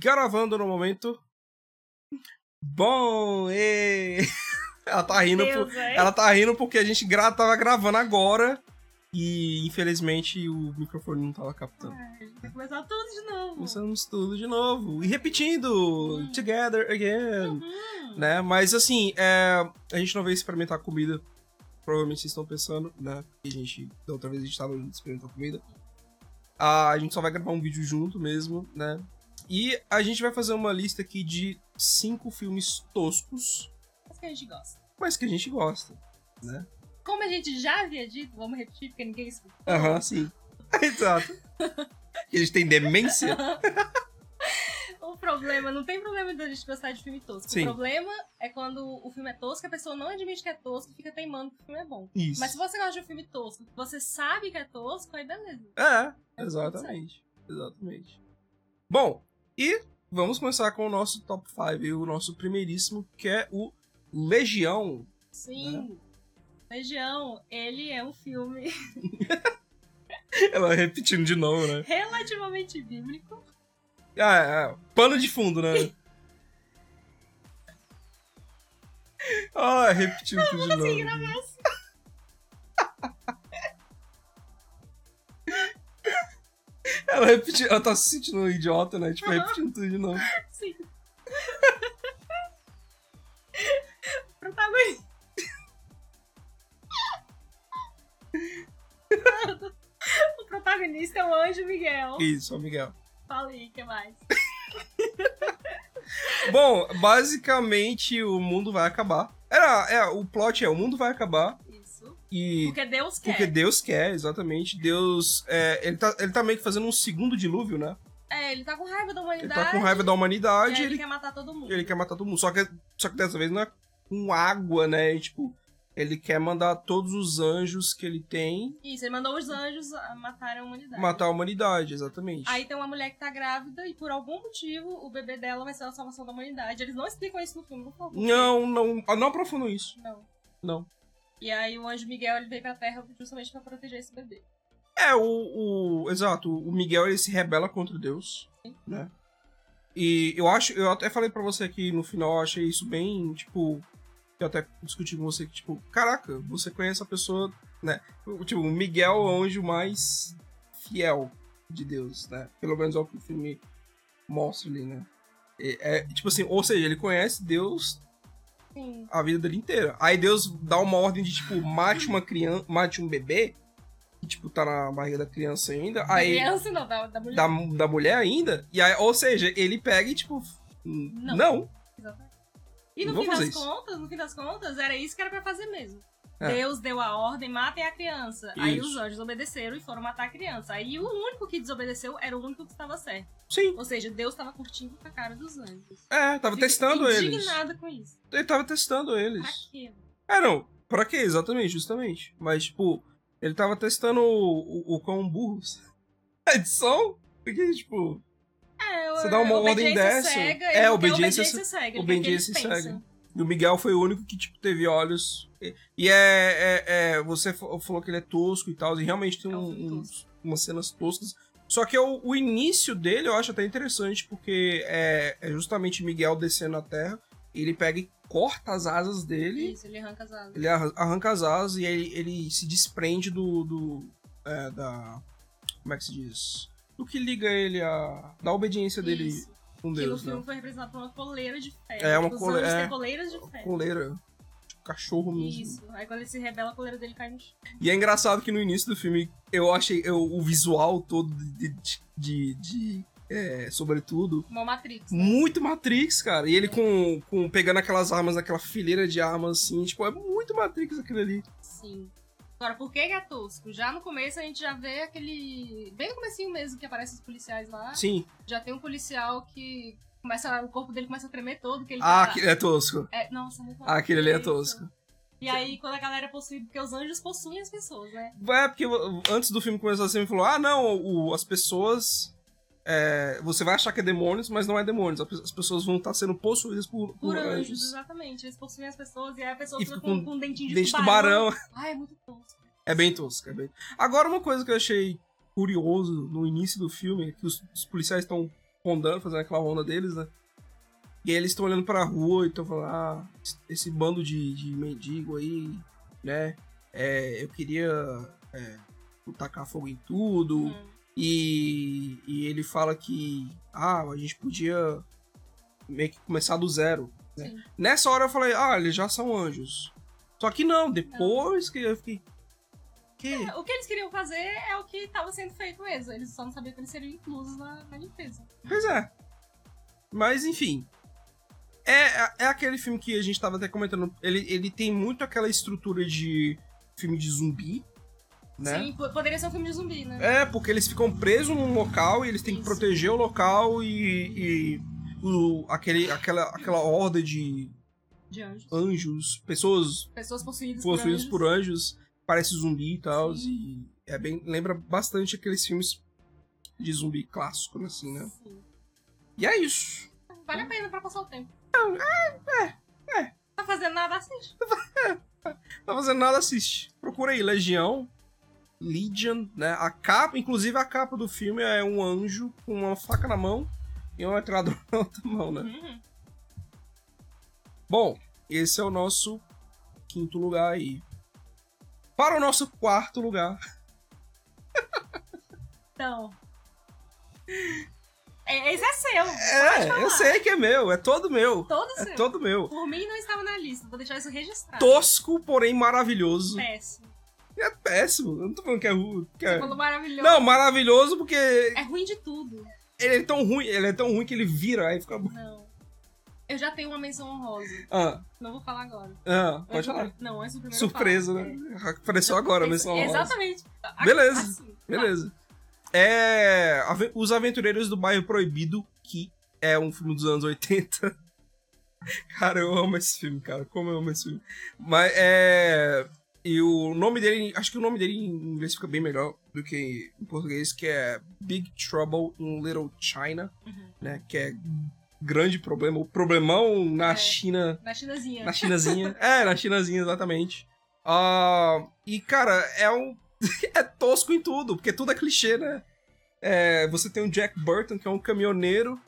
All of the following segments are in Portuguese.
gravando no momento. Bom, e... ela tá rindo, Deus, por... ela tá rindo porque a gente gra... tava gravando agora e infelizmente o microfone não tava captando. Ai, a gente vai começar tudo de novo. Começamos tudo de novo e repetindo, together again, Uhum. né? Mas assim, é... a gente não veio experimentar comida. Provavelmente vocês estão pensando, né? Que a gente, da outra vez a gente tava experimentando comida. Ah, a gente só vai gravar um vídeo junto mesmo, né? E a gente vai fazer uma lista aqui de cinco filmes toscos, Mas que a gente gosta. mas que a gente gosta, né? Como a gente já havia dito, vamos repetir porque ninguém escutou. Aham, sim. Exato. A gente tem demência. O problema, não tem problema da gente gostar de filme tosco. Sim. O problema é quando o filme é tosco e a pessoa não admite que é tosco e fica teimando que o filme é bom. Isso. Mas se você gosta de um filme tosco, você sabe que é tosco, aí beleza. É, É exatamente. Exatamente. Bom, e vamos começar com o nosso top 5, e o nosso primeiríssimo, que é o Legião. Sim. Legião, ele é um filme Ela repetindo de novo, né? relativamente bíblico. Ah, é, é, pano de fundo, né? Ah, repetindo tudo de conseguir novo. Ela repetiu, ela tá se sentindo um idiota, né? Tipo, Aham. repetindo tudo de novo. Sim. Protagonista. o protagonista é o Anjo Miguel. Isso, ó, Miguel. Falei, o que mais? Bom, basicamente o mundo vai acabar. Era, é, o plot é, o mundo vai acabar. E... Porque Deus quer. Porque Deus quer, exatamente. Deus. é, ele, tá, ele tá meio que fazendo um segundo dilúvio, né? É, ele tá com raiva da Ele humanidade. tá com raiva da humanidade ele, ele, quer matar todo mundo. ele quer matar todo mundo. Só que, só que dessa vez não é com água, né? E, tipo, ele quer mandar todos os anjos que ele tem Isso, ele mandou os anjos matarem a humanidade. matar a humanidade, exatamente. Aí tem uma mulher que tá grávida e por algum motivo o bebê dela vai ser a salvação da humanidade. Eles não explicam isso no filme, por quê. Não, não, ah, não aprofundou isso. Não. Não. E aí o anjo Miguel ele veio pra Terra justamente pra proteger esse bebê. É, o, o. Exato, o Miguel ele se rebela contra Deus, né? E eu acho, eu até falei pra você aqui no final, eu achei isso bem, tipo. Eu até discuti com você que, tipo, caraca, você conhece a pessoa, né? Tipo, o Miguel é o anjo mais fiel de Deus, né? Pelo menos é o que o filme mostra ali, né? É, é, tipo assim, ou seja, ele conhece Deus Sim. a vida dele inteira. Aí Deus dá uma ordem de, tipo, mate uma criança, mate um bebê, que, tipo, tá na barriga da criança ainda. Da Aí, criança não, da, da mulher. da, da mulher ainda. E aí, ou seja, ele pega e, tipo, não. Não. Exatamente. E no fim das isso. contas, no fim das contas, era isso que era pra fazer mesmo. É. Deus deu a ordem, matem a criança. Aí Isso. os anjos obedeceram e foram matar a criança. Aí o único que desobedeceu era o único que estava certo. Sim. Ou seja, Deus estava curtindo com a cara dos anjos. É, tava Fico testando eles. indignada com isso. Ele tava testando Pra eles. quê? É, não. Pra quê? Exatamente, justamente. Mas, tipo, ele tava testando o, o, o quão burros. A edição? Porque, tipo, É, Você dá uma ordem dessa? Cega, É, obediência obediência cega. obediência cega. E o Miguel foi o único que, tipo, teve olhos. E, e é, é, é- Você fa- falou que ele é tosco e tal, e realmente tem É um um- umas cenas toscas. Só que o, o início dele eu acho até interessante, porque é, é justamente Miguel descendo a terra. Ele pega e corta as asas dele. Isso, ele arranca as asas. Ele arran- arranca as asas e ele, ele se desprende do. do é, da. Como é que se diz? Do que liga ele a. Da obediência dele Isso. Com Que no Deus, filme né? foi representado por uma coleira de ferro. É, uma Os cole- anjos é. coleiras de ferro. Coleira. Cachorro mesmo. Isso. Aí quando ele se rebela, a coleira dele cai no chão. E é engraçado que no início do filme eu achei eu, o visual todo de. de, de- de, é, sobretudo. Uma Matrix. né? Muito Matrix, cara. E ele com, com pegando aquelas armas, aquela fileira de armas assim, tipo, é muito Matrix aquilo ali. Sim. Agora, por que que é tosco? Já no começo a gente já vê aquele. Bem no comecinho mesmo que aparecem os policiais lá. Sim. Já tem um policial que começa. O corpo dele começa a tremer todo, que ele Ah, tá. é tosco. É, nossa, muito Ah, aquele ali é tosco. E aí, quando a galera é possuída, porque os anjos possuem as pessoas, né? É, porque antes do filme começar, você me falou: ah, não, o- as pessoas. É, você vai achar que é demônios, mas não é demônios. As as pessoas vão estar sendo possuídas por, por, Por anjos, anjos. exatamente. Eles possuem as pessoas e aí a pessoa E fica com, com um dentinho de Dente de tubarão. tubarão. Ai, é muito tosco. É bem tosco, é bem. Agora, uma coisa que eu achei curioso no início do filme é que os, os policiais estão rondando, fazendo aquela ronda deles, né? E aí eles estão olhando pra rua e estão falando, ah, esse bando de, de mendigo aí, né? É, eu queria é, tacar fogo em tudo. Uhum. E, e ele fala que, ah, a gente podia meio que começar do zero. né? Nessa hora eu falei, ah, eles já são anjos. Só que não, depois que eu fiquei. Que? O que eles queriam fazer é o que estava sendo feito mesmo. Eles só não sabiam que eles seriam inclusos na, na limpeza. Pois é. Mas enfim. É, é aquele filme que a gente tava até comentando. Ele, ele tem muito aquela estrutura de filme de zumbi. Né? Sim, po- poderia ser um filme de zumbi, né? É, porque eles ficam presos num local e eles têm que Isso. proteger o local e, e o, aquele, aquela, aquela horda de De anjos. anjos, pessoas Pessoas possuídas, possuídas por por anjos. anjos, parece zumbi e tal, Sim. e é bem, lembra bastante aqueles filmes de zumbi clássico, assim, né? Sim. E é isso. Vale a pena pra passar o tempo. é, é. Tá fazendo nada, assiste. Tá fazendo nada, assiste. Procura aí, Legião, Legion, né? A capa, inclusive a capa do filme é um anjo com uma faca na mão e uma metralhadora na outra mão, né? Uhum. Bom, esse é o nosso quinto lugar aí. Para o nosso quarto lugar, Então. É, esse é seu. É, eu sei que é meu, é todo meu. Todo É seu. todo meu. Por mim não estava na lista. Vou deixar isso registrado. Tosco, porém maravilhoso. Péssimo. É péssimo. Eu não tô falando que é ruim. que é- Você falou maravilhoso. Não, maravilhoso porque É ruim de tudo. ele é tão ruim, ele é tão ruim que ele vira, aí fica bom. Não. Eu já tenho uma menção honrosa. Ah, Não vou falar agora. ah, pode do falar. pri- Não, antes do primeiro Surpresa, né? Apareceu agora, É. menção honrosa. Exatamente. A- Beleza, assim. Beleza. É. Os Aventureiros do Bairro Proibido, que é um filme dos anos 80. Cara, eu amo esse filme, cara. Como eu amo esse filme. Mas é. E o nome dele. Acho que o nome dele em inglês fica bem melhor do que em português, que é Big Trouble in Little China, Uhum. né? Que é grande problema. O problemão na É. China. Na Chinazinha. Na Chinazinha. é, na Chinazinha, exatamente. Ah, e, cara, é um. é tosco em tudo, porque tudo é clichê, né? É, você tem o Jack Burton, que é um caminhoneiro,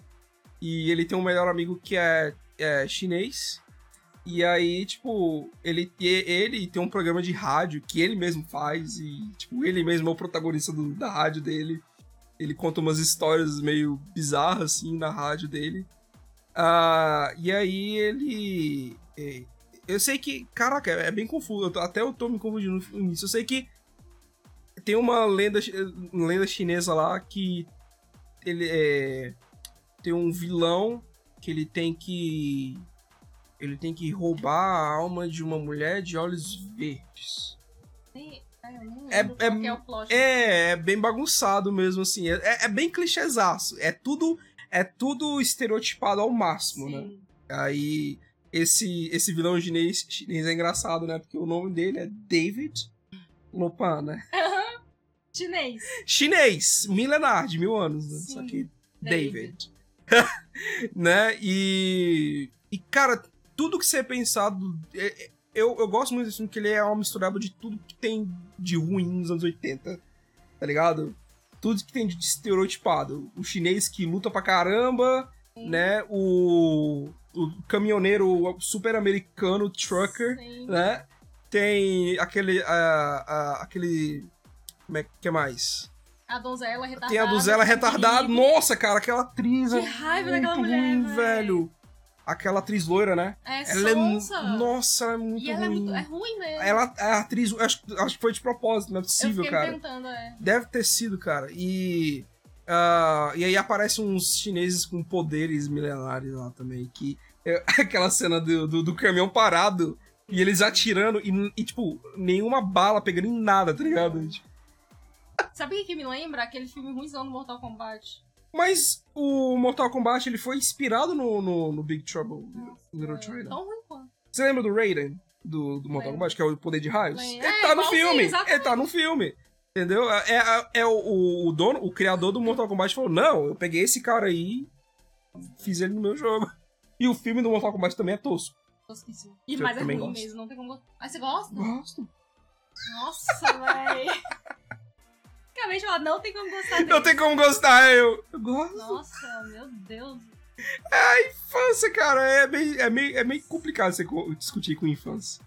e ele tem um melhor amigo que é, é chinês. E aí, tipo, ele, ele tem um programa de rádio que ele mesmo faz, e, tipo, ele mesmo é o protagonista do- da rádio dele. Ele conta umas histórias meio bizarras, assim, na rádio dele. Ah, e aí ele. é, eu sei que. Caraca, é bem confuso. eu tô- Até eu tô me confundindo nisso. Eu sei que tem uma lenda, lenda chinesa lá que ele é. Tem um vilão que ele tem que. Ele tem que roubar a alma de uma mulher de olhos verdes. Sim, é, É- é- é. É, é bem bagunçado mesmo, assim. É, é- é bem clichêzaço. É tudo, é tudo estereotipado ao máximo, né? Sim. Aí, esse, esse vilão chinês, chinês é engraçado, né? Porque o nome dele é David Lopan, né? Chinês. Chinês, milenar, de mil anos, né? Sim. Só que David. David. né? E, e, cara, tudo que você é pensado... é- é- eu, eu gosto muito desse filme, que ele é uma misturada de tudo que tem de ruim nos anos 80, tá ligado? Tudo que tem de estereotipado. O chinês que luta pra caramba, Sim. né? O, o caminhoneiro super americano, trucker, Sim. né? Tem aquele. ah, ah, aquele. Como é que é mais? A donzela retardada. Tem a donzela retardada. Perigo. Nossa, cara, aquela atriz. Que é raiva daquela mulher, ruim, véi. velho. Aquela atriz loira, né? É ela é. sonsa. Nossa, ela é muito E ela é, ruim. muito, é ruim mesmo. Ela, a atriz, acho, acho que foi de propósito, não é eu possível, fiquei cara. tentando, é. Deve ter sido, cara. E. ah, e aí aparecem uns chineses com poderes milenares lá também. Que é aquela cena do, do, do caminhão parado e eles atirando e, e, tipo, nenhuma bala pegando em nada, tá ligado? Sabe o que que me lembra? Aquele filme ruimzão do Mortal Kombat. Mas o Mortal Kombat ele foi inspirado no, no, no Big Trouble in Little é China. Tão ruim quanto. Você lembra do Raiden? Do, do Mortal. Kombat, que é o poder de raios? Lembro. Ele É, tá no igualzinho, filme! exatamente. Ele tá no filme! Entendeu? É, é, é o, o dono, o criador do Mortal Kombat falou: Não, eu peguei esse cara aí fiz ele no meu jogo. E o filme do Mortal Kombat também é tosco. Tosquíssimo. E mas é ruim gosto. mesmo, não tem como gostar. Ah, você gosta? Gosto. Nossa, véi. Não tem como gostar dele. Não tem como gostar, eu, eu gosto. Nossa, meu Deus. Infância, cara, é meio, é meio, é meio complicado você discutir com infância.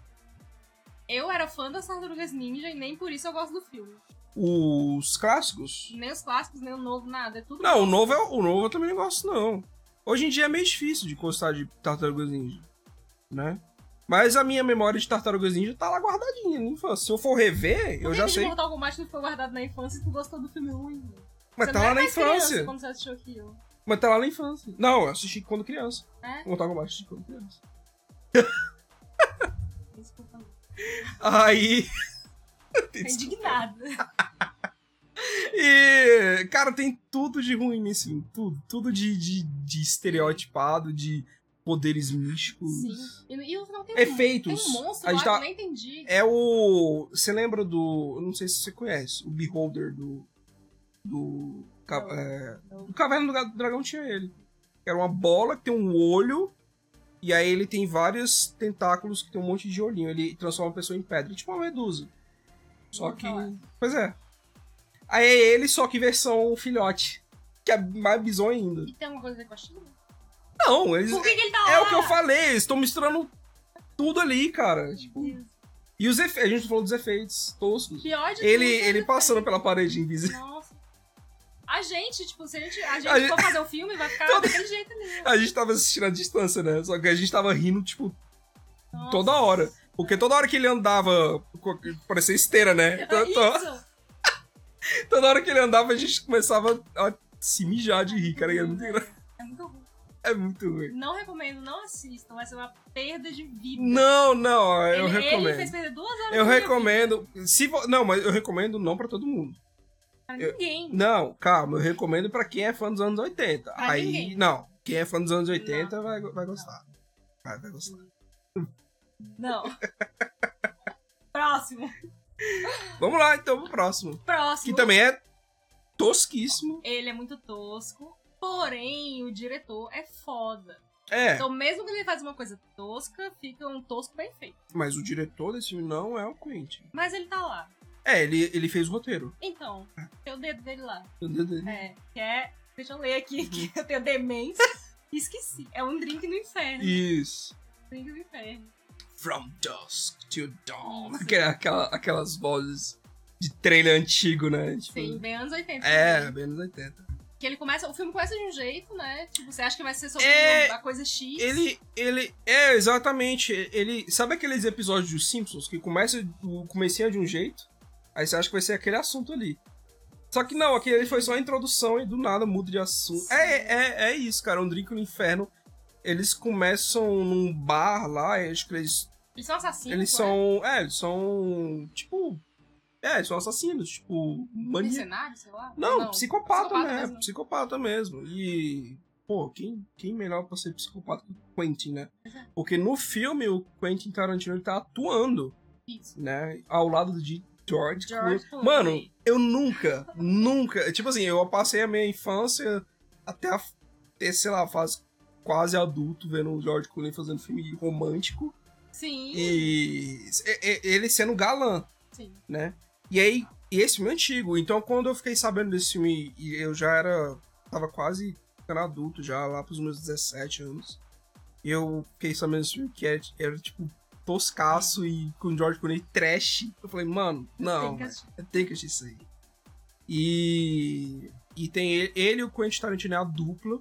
Eu era fã das Tartarugas Ninja e nem por isso eu gosto do filme. Os clássicos? Nem os clássicos, nem o novo, nada. É tudo Não, o novo, é, o novo eu também não gosto, não. Hoje em dia é meio difícil de gostar de Tartarugas Ninja, né? Mas a minha memória de Tartarugas Ninja tá lá guardadinha na infância. Se eu for rever, eu Por que já sei. Mortal Kombat não foi guardado na infância e tu gostou do filme ruim? Mas Você tá lá na infância. quando você assistiu aquilo. Mas tá lá na infância. Não, eu assisti quando criança. É? Mortal Kombat assisti quando criança. Desculpa. Aí. Tô indignada. E, cara, tem tudo de ruim nesse filme. Tudo. Tudo de, de, de estereotipado, de poderes místicos. Sim. E, e no final tem um, Efeitos. tem um monstro A gente que tá- eu nem entendi. É o. Você lembra do. eu Não sei se você conhece. O Beholder do. Do. Não. é, Não. do Caverna do Dragão tinha ele. Era uma bola que tem um olho. E aí ele tem vários tentáculos que tem um monte de olhinho. Ele transforma a pessoa em pedra. Tipo uma medusa. Só Nunca que. falar. Pois é. Aí é ele, só que versão filhote. Que é mais bizonho ainda. E tem alguma coisa a ver com a China? Não, eles. Por que, que ele tá lá? É o que eu falei, eles estão misturando tudo ali, cara. Tipo, e os efeitos. A gente falou dos efeitos toscos. Pior de Ele, ele né? passando pela parede invisível. Nossa. A gente, tipo, se a gente, a gente A gente- for fazer o filme, vai ficar Todo- daquele jeito ali. A gente tava assistindo à distância, né? Só que a gente tava rindo, tipo, Nossa. toda hora. Porque toda hora que ele andava, co- parecia esteira, né? To- to- Isso. Toda hora que ele andava, a gente começava a se mijar de rir, cara. e É muito, engra- É muito ruim. É muito ruim. Não recomendo, não assistam. Vai ser uma perda de vida. Não, não, eu ele, recomendo. Ele fez perder duas horas Eu recomendo. Se vo- Não, mas eu recomendo não pra todo mundo. Pra eu- ninguém. Não, calma, eu recomendo pra quem é fã dos anos 80. Pra Aí, ninguém. não, quem é fã dos anos 80 vai, vai gostar. Vai, vai gostar. Não. Próximo. Vamos lá, então, pro próximo. Próximo. Que também é tosquíssimo. Ele é muito tosco. Porém, o diretor é foda. É, Então, mesmo que ele faz uma coisa tosca, fica um tosco bem feito. mas o diretor desse filme não é o Quentin. Mas ele tá lá. É, ele, ele fez o roteiro. Então, tem o dedo dele lá. Meu Deus dele. É, que é. Deixa eu ler aqui, que eu tenho demência. Esqueci. É um drink no inferno. Isso. Drink no inferno. From dusk to dawn. Aquela, aquela- aquelas vozes de trailer antigo, né? Tipo, Sim, bem anos 80. É, também. bem anos 80. Que ele começa. O filme começa de um jeito, né? Tipo, você acha que vai ser sobre É, a coisa X. Ele, ele, é, exatamente, ele, sabe aqueles episódios dos Simpsons que começa, o comecinho é de um jeito, aí você acha que vai ser aquele assunto ali. Só que não, aquele ali foi só a introdução e do nada muda de assunto. É, é, é isso, cara, um drink no inferno. Eles começam num bar lá, acho que eles, Eles são assassinos. eles né? são, é, eles são, tipo, é, são assassinos, tipo. Mercenários, sei lá. Não, psicopata, psicopata né? mesmo. Psicopata mesmo. E, pô, quem, quem melhor pra ser psicopata que o Quentin, né? Porque no filme o Quentin Tarantino ele tá atuando, Isso. né? Ao lado de George, George Clooney. Mano, eu nunca, nunca. Tipo assim, eu passei a minha infância até a, ter, sei lá, fase quase adulto vendo o George Clooney fazendo filme romântico Sim. e- ele sendo galã Sim. né? E aí, e esse filme é antigo, então quando eu fiquei sabendo desse filme, e eu já era. tava quase ficando adulto já, lá pros meus 17 anos. Eu fiquei sabendo desse filme que era, era tipo toscaço e com George Clooney trash. Eu falei, mano, não, Tem que assistir. isso aí. E. E tem ele, ele e o Quentin Tarantino é a dupla.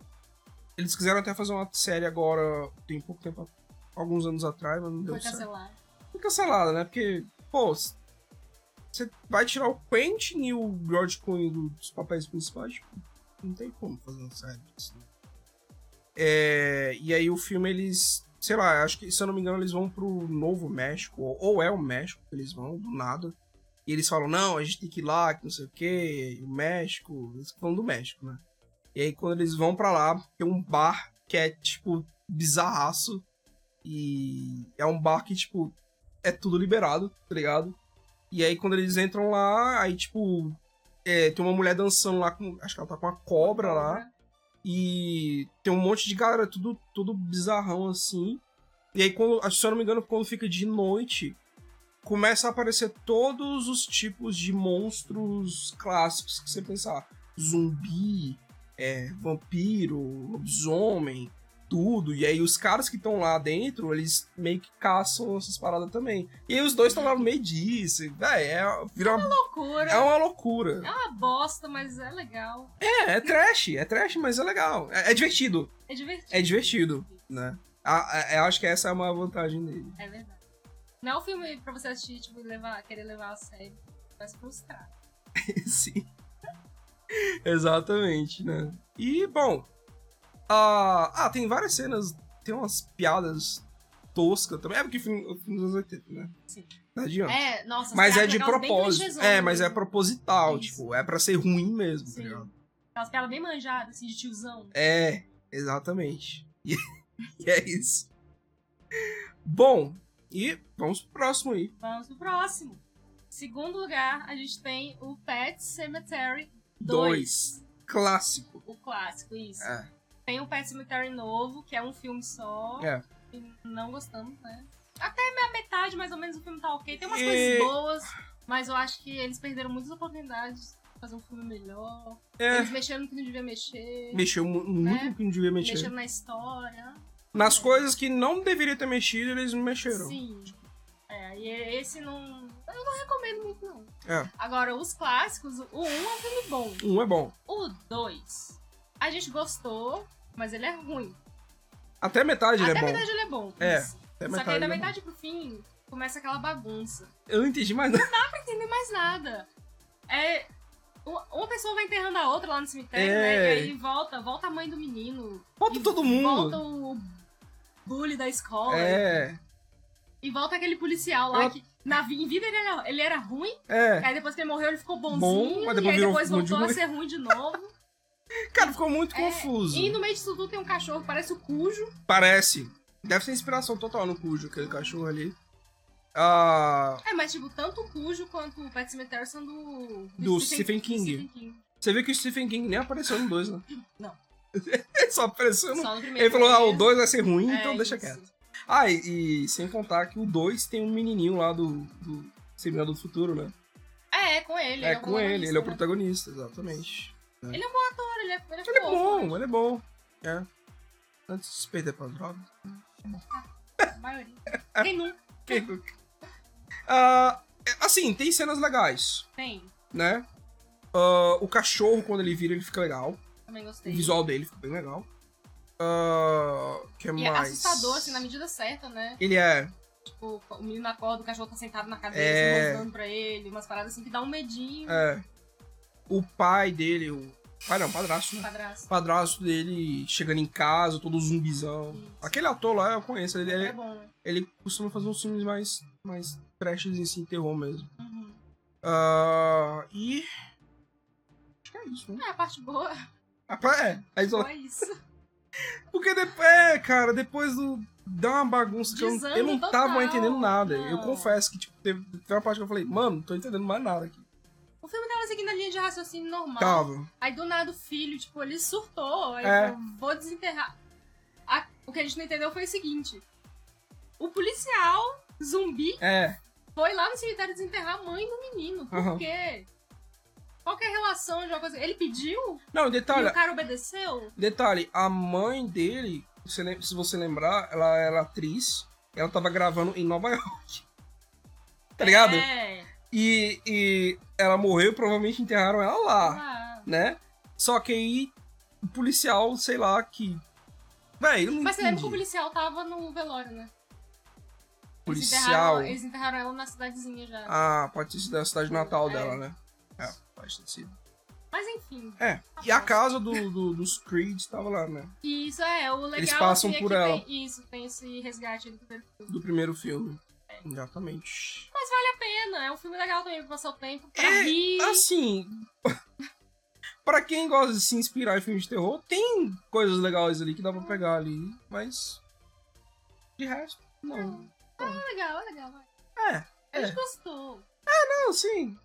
Eles quiseram até fazer uma série agora, tem pouco tempo, alguns anos atrás, mas não deu Foi certo cancelado. foi cancelada, né? Porque, pô, você vai tirar o Quentin e o George Clooney dos papéis principais, tipo, não tem como fazer uma série né? É, e aí o filme, eles, sei lá, acho que, se eu não me engano, eles vão pro Novo México, ou, ou é o México que eles vão, do nada. E eles falam, não, a gente tem que ir lá, que não sei o quê, e o México, eles falam do México, né? E aí quando eles vão pra lá, tem um bar que é, tipo, bizarraço. E é um bar que, tipo, é tudo liberado, tá ligado? E aí quando eles entram lá, aí, tipo, é, tem uma mulher dançando lá com. Acho que ela tá com uma cobra lá. E tem um monte de galera, tudo, tudo bizarrão assim. E aí, quando, se eu não me engano, quando fica de noite, começa a aparecer todos os tipos de monstros clássicos que você pensar. Zumbi, é, vampiro, lobisomem, tudo. E aí os caras que estão lá dentro, eles meio que caçam essas paradas também. E aí os dois estão lá no meio disso. Véi, é, vira uma, Loucura. é uma loucura. É uma bosta, mas é legal. É, é trash, é trash, mas é legal. É, é divertido. É divertido. É divertido, né? Eu acho que essa é uma vantagem dele. É verdade. Não é um filme pra você assistir, tipo, e levar, querer levar a sério. Vai se frustrar. Sim. Exatamente, né? E, bom. Ah, ah, tem várias cenas. Tem umas piadas toscas também. É porque filme dos anos 80, né? Sim. Não adianta. É, nossa. as mas é de propósito. É, mas é mesmo. proposital. Isso. Tipo, é pra ser ruim mesmo, tá Sim. ligado? Aquelas piadas bem manjadas, assim, de tiozão. É, exatamente. E, e é isso. Bom, e vamos pro próximo aí. Vamos pro próximo. Segundo lugar, a gente tem o Pet Cemetery 2. Dois. Clássico. O clássico, isso. É. Tem o Pet Cemetery novo, que é um filme só. É. E não gostamos, né? Até a metade, mais ou menos, o filme tá ok. Tem umas E- coisas boas, mas eu acho que eles perderam muitas oportunidades de fazer um filme melhor. É. Eles mexeram no que não devia mexer. Mexeu mu- muito É. no que não devia mexer. Mexeram na história. Nas coisas que não deveria ter mexido, eles mexeram. Sim. É, e esse não. Eu não recomendo muito, não. É. Agora, os clássicos, o 1 é um filme bom. Um é bom. O 2, a gente gostou, mas ele é ruim. Até metade ele Até é a bom. metade ele é bom. É, isso. Até Só que aí da é metade pro fim, começa aquela bagunça. Eu não entendi mais nada. Não dá pra entender mais nada. É. Uma pessoa vai enterrando a outra lá no cemitério, É. né? E aí volta, volta a mãe do menino. Volta e todo mundo. Volta o bully da escola. É, E volta aquele policial lá Ela- que. Na, vida ele era, ele era ruim, é. aí depois que ele morreu ele ficou bonzinho, Bom, e aí depois voltou a ser ruim de novo. Cara, ficou muito É, confuso. E no meio disso tudo tem um cachorro que parece o Cujo. Parece. Deve ser inspiração total no Cujo, aquele cachorro ali. Ah, É, mas tipo, tanto o Cujo quanto o Pet Cemetery são do... Do Stephen King. Stephen King. você vê que o Stephen King nem apareceu no 2, né? Não. Ele só apareceu no. Só no primeiro. Ele falou, ah, o mesmo. 2 vai ser ruim, É, então deixa isso. quieto. Ah, e, e sem contar que o 2 tem um menininho lá do, do Seminado do Futuro, né? É, é com ele. é o com ele, ele é o protagonista, protagonista, exatamente. Né? Ele é um bom ator, ele é, ele é, Ele é bom, ele é bom. É. Antes de se perder pra droga. A maioria. Quem nunca Que- Ah, é, assim, tem cenas legais, tem? né? Ah, o cachorro, quando ele vira, ele fica legal. Também O gostei. visual dele fica bem legal. Ah, que é mais? assustador, assim, na medida certa, né? Ele é. Tipo, o menino acorda, o cachorro tá sentado na cadeira, É. assim, rosnando pra ele, umas paradas assim que dá um medinho. É. O pai dele, o. Pai não, padrasto, né? Padrasto. Padrasto dele chegando em casa, todo zumbizão. Isso. Aquele ator lá eu conheço. Ele, É ele, bom, né? ele costuma fazer uns filmes mais, mais trashes assim, terror mesmo. Uhum. Ah, e. Acho que é isso, né? É, a parte boa. Pra- É, aí só- Só isso. Porque depois, é, cara, depois do. Dá uma bagunça que eu, eu não total, tava entendendo nada. Eu não. confesso que, tipo, teve, teve uma parte que eu falei, mano, não tô entendendo mais nada aqui. O filme tava seguindo a linha de raciocínio normal. Tava. Aí do nada o filho, tipo, ele surtou. Aí É. eu vou desenterrar. A- o que a gente não entendeu foi o seguinte: o policial zumbi É, foi lá no cemitério desenterrar a mãe do menino. Por Aham. quê? Qual que é a relação de uma coisa? Ele pediu não, e detalhe, o cara obedeceu? detalhe, a mãe dele, se você lembrar, ela era atriz, ela tava gravando em Nova York. Tá ligado? É. E, e ela morreu, provavelmente enterraram ela lá, Ah. né? Só que aí, o policial, sei lá, que. Véi, eu não Mas você lembra que o policial tava no velório, né? Eles Policial. enterraram, eles enterraram ela na cidadezinha já. Ah, pode ter sido da cidade natal É. dela, né? É, pode ter sido. Mas enfim. É, e a casa do, do- dos Creed tava lá, né? E isso é, o legal Eles passam é por ela. Tem, isso, tem esse resgate do primeiro filme. Do primeiro filme. É. Exatamente. Mas vale a pena, é um filme legal também pra passar o tempo, pra É, rir. Assim, pra quem gosta de se inspirar em filmes de terror, tem coisas legais ali que dá pra pegar ali, mas de resto, não. É legal, é legal. vai. É, A gente É. gostou. não, sim.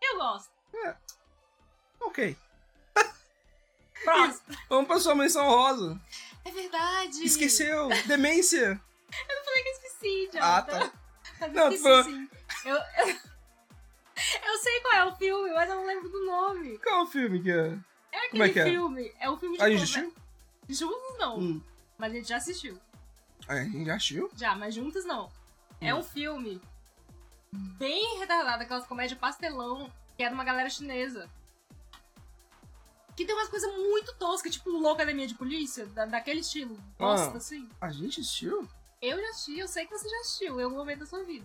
Eu gosto. Ok. Próximo. Vamos pra sua menção rosa. É verdade. Esqueceu. Demência. Eu não falei que eu esqueci, já. Ah, tá. Não, esqueci, foi- sim. Eu, eu, eu sei qual é o filme, mas eu não lembro do nome. Qual é o filme que é? É aquele Como é que é? filme. É um filme de A gente comédia. assistiu? Juntos não. Hum. Mas a gente já assistiu. É, a gente já assistiu? Já, mas juntos não. É Hum. um filme bem retardado, aquelas comédias pastelão, que é de uma galera chinesa. Que tem umas coisas muito toscas, tipo Loucademia de Polícia, da- daquele estilo. Bosta, Ah. assim. A gente assistiu? Eu já assisti, eu sei que você já assistiu em algum momento da sua vida.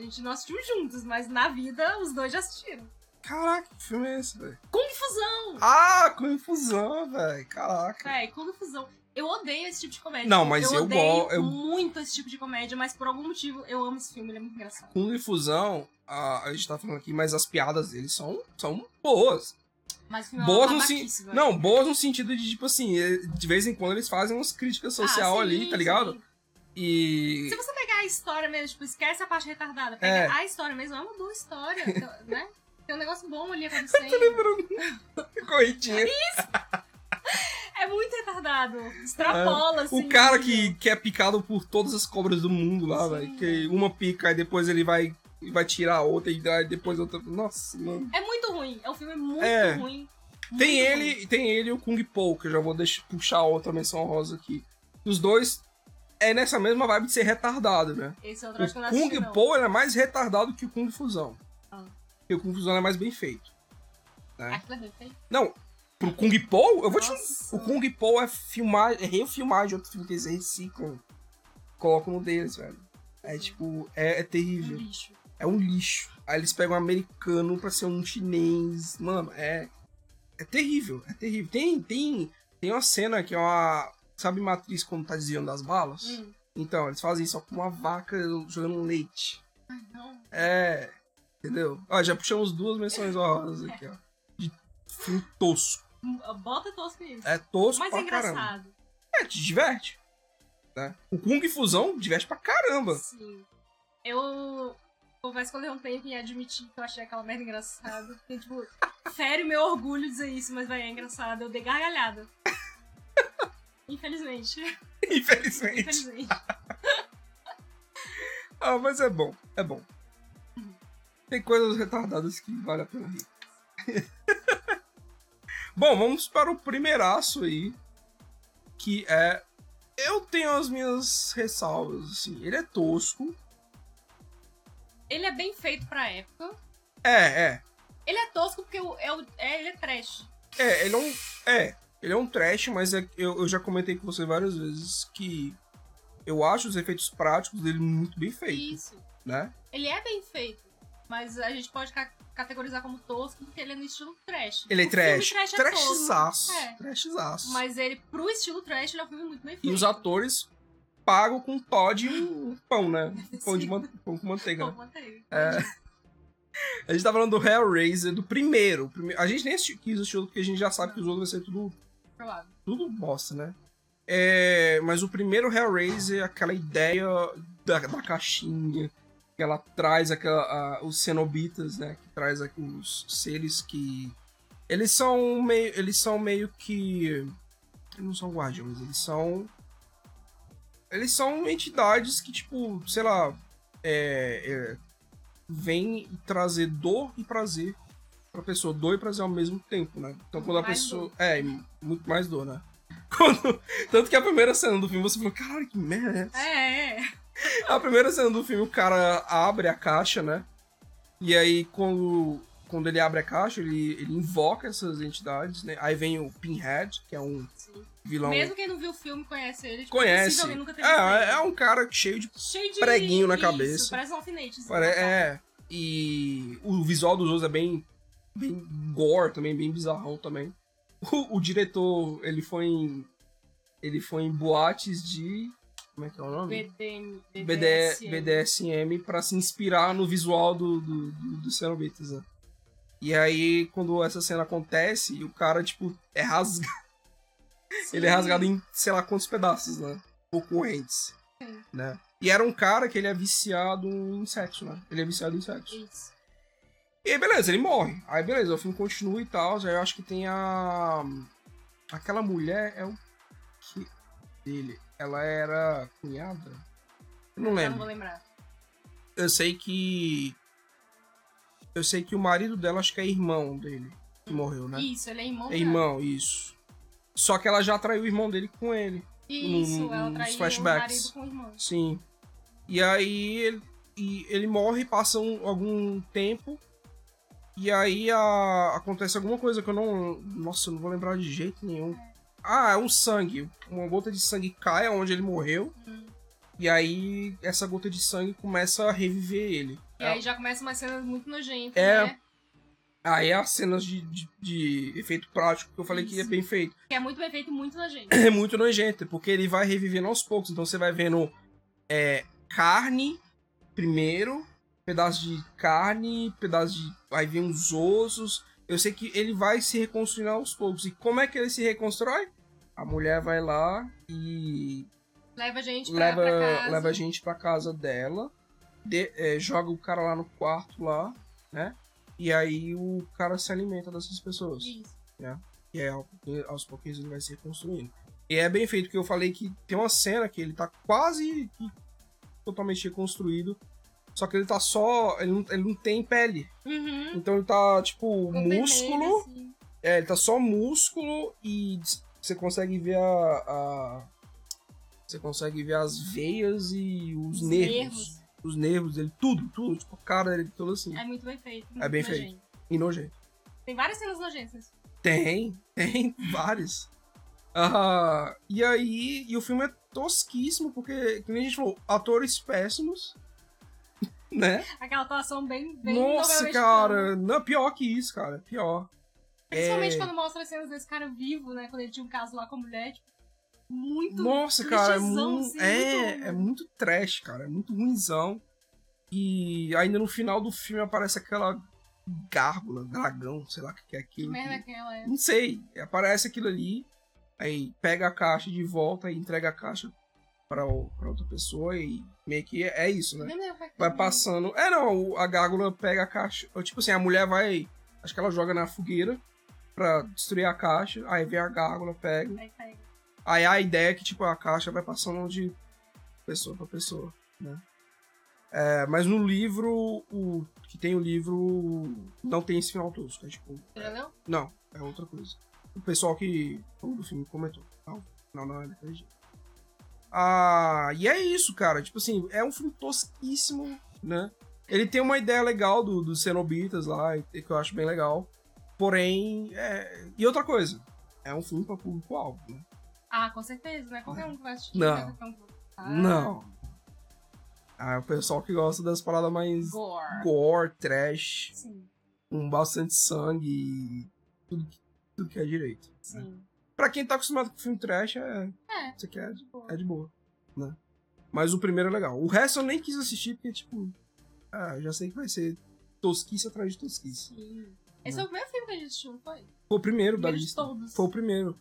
A gente não assistiu juntos, mas na vida os dois já assistiram. Caraca, que filme é esse, velho? Kung Fusão! Ah, confusão, velho. Caraca. Véi, Kung Fusão. Eu odeio esse tipo de comédia. Não, mas eu odeio go- eu- muito esse tipo de comédia, mas por algum motivo eu amo esse filme, ele é muito engraçado. Kung e Fusão, a, a gente tá falando aqui, mas as piadas deles são, são boas. Mas é Boas no, sen- não, boas no sentido de, tipo assim, eh, de vez em quando eles fazem umas críticas social Ah, ali, sim, tá ligado? sim. E. Se você pegar a história mesmo, tipo, esquece a parte retardada, pega É. a história mesmo, é uma boa história, né? Tem um negócio bom ali acontecendo. Corridinha. É muito retardado. Extrapola, assim. O cara que, que é picado por todas as cobras do mundo lá, velho. Que uma pica e depois ele vai, vai tirar a outra e depois outra. Nossa, mano. É muito ruim. É um filme muito É. ruim. muito Tem ruim. ele, tem ele e o Kung Po, que eu já vou deixar, puxar outra menção rosa aqui. Os dois é nessa mesma vibe de ser retardado, né? Esse é outro acho que eu O não Kung não. Po é mais retardado que o Kung Fusão. Ah. Porque o Kung Fusão é mais bem feito. né? Aquilo é bem feito. Não, pro Kung Po, eu vou te. Nossa. O Kung Po é filmar, é refilmagem de outro filme que eles reciclam. Colocam no deles, velho. É tipo, é, é terrível. lixo. É um lixo. Aí eles pegam um americano pra ser um chinês. Mano, é. É terrível, é terrível. Tem, tem, tem uma cena que é uma. Sabe matriz quando tá desviando das balas? Hum. Então, eles fazem isso com uma vaca jogando leite. Ai, não. É. Entendeu? Ó, já puxamos duas menções honrosas aqui, ó. De filme tosco. Bota tosco nisso. É tosco Mas é pra caramba. engraçado. É, te diverte. Né? O Kung Fusão diverte pra caramba. Sim. Eu confesso que eu um tempo em admitir que eu achei aquela merda engraçada. Porque, tipo, fere o meu orgulho dizer isso, mas vai, é engraçado. Eu dei gargalhada. Infelizmente. Infelizmente. Infelizmente. Ah, mas é bom. É bom. Tem coisas retardadas que vale a pena rir. bom, vamos para o primeiraço aí. Que é. Eu tenho as minhas ressalvas, assim. Ele é tosco. Ele é bem feito pra época. É, é. Ele é tosco porque é, o- é- ele é trash. É, ele é um. É, ele é um trash, mas é- eu, eu já comentei com você várias vezes que eu acho os efeitos práticos dele muito bem feitos, Isso. né? Ele é bem feito. Mas a gente pode ca- categorizar como tosco porque ele é no estilo trash. Ele é O filme trash. trash é Trashzaço. É. Trashzaço. Mas ele, pro estilo trash, ele é um filme muito bem feito. E os atores pagam com Todd e um pão, né? Pão, de man- pão com manteiga. Pô, né? manteiga. É. A gente tá falando do Hellraiser, do primeiro. A gente nem quis assistir outro porque a gente já sabe que os outros vai ser tudo, Provável. tudo bosta, né? É, mas o primeiro Hellraiser, aquela ideia da, da caixinha, que ela traz aquela, a- os cenobitas, né? Que traz os seres que. Eles são meio. Eles são meio que. Eles não são guardiões, eles são. Eles são entidades que, tipo, sei lá. É, é, vêm trazer dor e prazer pra pessoa. Dor e prazer ao mesmo tempo, né? Então quando a pessoa. dor. É, muito mais dor, né? Quando- Tanto que a primeira cena do filme você falou, caralho, que merda é? É, é. A primeira cena do filme, o cara abre a caixa, né? E aí, quando, quando ele abre a caixa, ele, ele invoca essas entidades, né? Aí vem o Pinhead, que é um Sim. Vilão. Mesmo quem não viu o filme conhece ele. Tipo, Conhece. nunca teve É, é um cara cheio de. Cheio de preguinho na isso, cabeça. Parece um alfinete. assim, Pare-. É. E o visual dos outros é bem. bem gore também, bem bizarrão também. O, o diretor, ele foi em. Ele foi em boates de. Como é que é o nome? BDM, BD, BDSM. BDSM pra se inspirar no visual do, do, do, do Cenobitas, né? E aí, quando essa cena acontece, o cara, tipo, é rasgado. Ele é rasgado em sei lá quantos pedaços, né? Por correntes. Sim. Né? E era um cara que ele é viciado em sexo, né? Ele é viciado em sexo. Isso. E aí, beleza, ele morre. Aí, beleza, o filme continua e tal. Já eu acho que tem a. Aquela mulher é o que dele? Ela era cunhada? Eu não Eu lembro. não vou lembrar. Eu sei que. Eu sei que o marido dela, acho que é irmão dele, que morreu, né? Isso, ele é irmão É dela. irmão, isso. Só que ela já traiu o irmão dele com ele. Isso, ela traiu o marido com o irmão. Sim. E aí ele, e ele morre, passa um- algum tempo. E aí a- acontece alguma coisa que eu não. Nossa, eu não vou lembrar de jeito nenhum. Ah, é um sangue. Uma gota de sangue cai onde ele morreu. Hum. E aí essa gota de sangue começa a reviver ele. E aí já começa umas cenas muito nojentas, É. né? Aí as cenas de, de, de efeito prático que eu falei que é Isso. bem feito. Que é muito bem feito e muito nojento. é muito nojento, porque ele vai revivendo aos poucos. Então você vai vendo é, carne primeiro, pedaço de carne, pedaço de. Aí vem os ossos. Eu sei que ele vai se reconstruindo aos poucos. E como é que ele se reconstrói? A mulher vai lá e Leva a gente pra, leva, pra casa. leva a gente pra casa dela, de- é, joga o cara lá no quarto lá, né? E aí o cara se alimenta dessas pessoas. Isso. E aí, ao- aos pouquinhos ele vai se reconstruindo. E é bem feito, porque eu falei que tem uma cena que ele tá quase totalmente reconstruído. Só que ele tá só. Ele não, ele não tem pele. Uhum. Então ele tá, tipo, músculo. vermelho, assim. É, ele tá só músculo e você consegue ver a. a- você consegue ver as veias e os, Os nervos. nervos. Os nervos dele, tudo, tudo. Tipo, a cara dele, tudo assim. É muito bem feito. É bem muito feito. nojento. E nojento. Tem várias cenas nojentas. Tem, tem vários. Ah, e aí, e o filme é tosquíssimo, porque, como a gente falou, atores péssimos, né? Aquela atuação bem, bem Nossa, cara, não, pior que isso, cara, pior. Principalmente É. quando mostra as cenas desse cara vivo, né? Quando ele tinha um caso lá com a mulher, tipo, muito Nossa, cara, é, mu- assim, é, muito- é muito trash, cara, é muito ruimzão. E ainda no final do filme aparece aquela gárgula, dragão, sei lá o que que é Que aquilo. merda que- é aquela, é. Não sei, aparece aquilo ali, aí pega a caixa de volta e entrega a caixa pra, o- pra outra pessoa e meio que é, é isso, né? É que Vai é. passando. É, não, a gárgula pega a caixa. Tipo assim, a mulher vai. Acho que ela joga na fogueira pra destruir a caixa. Aí vem a gárgula, pega. Aí pega. Aí a ideia é que, tipo, a caixa vai passando de pessoa pra pessoa, né? É, mas no livro, o que tem o livro, não tem esse final tosco. É tipo. Já leu? Não, é outra coisa. O pessoal que do filme comentou. Não, não, não é daquele jeito. Ah, e é isso, cara. Tipo assim, é um filme tosquíssimo, né? Ele tem uma ideia legal do, dos cenobitas lá, que eu acho bem legal. Porém, é... e outra coisa, é um filme pra público-alvo, né? Ah, com certeza, não é qualquer um que vai assistir. Não. né? Um que- Ah, Não. Ah, é o pessoal que gosta das paradas mais Gore. gore, trash, Sim, com bastante sangue e tudo, que- tudo que é direito. sim. Pra quem tá acostumado com filme trash, é. É. Isso aqui é, de- boa. é de boa, né? Mas o primeiro é legal. O resto eu nem quis assistir, porque, tipo. Ah, já sei que vai ser tosquice atrás de tosquice. Sim. Esse foi o primeiro filme que a gente assistiu, não foi? Foi o primeiro da Primeiro de lista. todos. Foi o primeiro.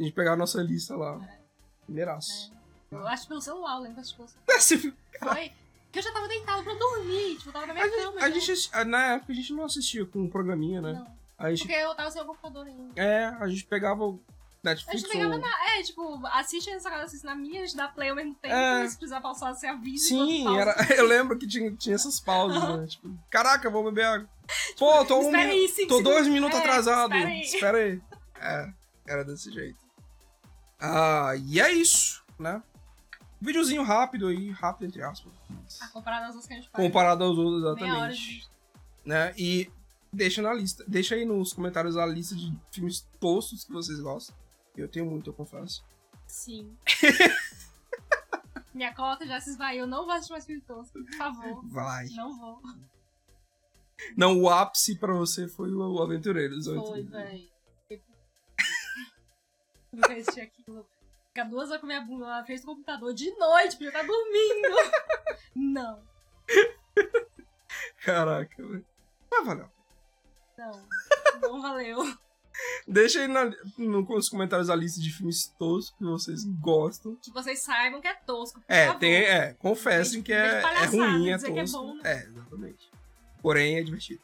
A gente pegar a nossa lista lá. É. Primeiraço. Eu acho pelo celular, eu lembro assistiu. Esse filme- Foi. Que eu já tava deitado pra dormir, tipo, tava na minha A cama. a gente ah, na época a gente não assistia com um programinha, né? Não, A gente, porque eu tava sem o computador ainda. é, a gente pegava o A Netflix gente pegava ou... na. É, tipo, assiste essa casa, assiste na minha, a gente dá play ao mesmo tempo. É. Se precisar pausar, você avisa. Sim, enquanto era, pausa. eu lembro que tinha, tinha essas pausas, né? Tipo, caraca, vou beber água. Pô, tô, um, aí, cinco tô dois minutos É, atrasado. espera aí. Espera aí. É, era desse jeito. Ah, e é isso, né? Videozinho rápido aí, rápido entre aspas. Ah, comparado às outras que a gente faz. Comparado aos outros, Meia hora exatamente. Né? E deixa na lista, deixa aí nos comentários a lista de filmes toscos que vocês gostam. Eu tenho muito, eu confesso. Sim. Minha cota já se esvaiu. Não vou assistir mais filme tosco, por favor. Vai. Não vou. Não, o ápice pra você foi o Aventureiros. Foi, Aventureiros. Véi. Nunca assisti aquilo. Ficar duas horas com minha bunda na frente do computador de noite, porque eu tá dormindo. Não, Caraca, velho. Mas valeu. não. Não valeu. Deixa aí na- no- nos comentários a lista de filmes toscos que vocês gostam. Que vocês saibam que é tosco. É, favor. tem, é, confessem que é, é ruim, é é tosco. bom, né? É, exatamente. Porém, é divertido.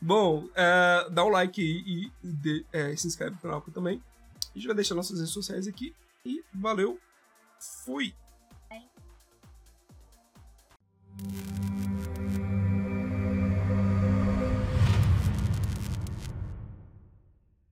Bom, uh, dá um like e, e de, é, se inscreve no canal também. A gente vai deixar nossas redes sociais aqui. E valeu. Fui.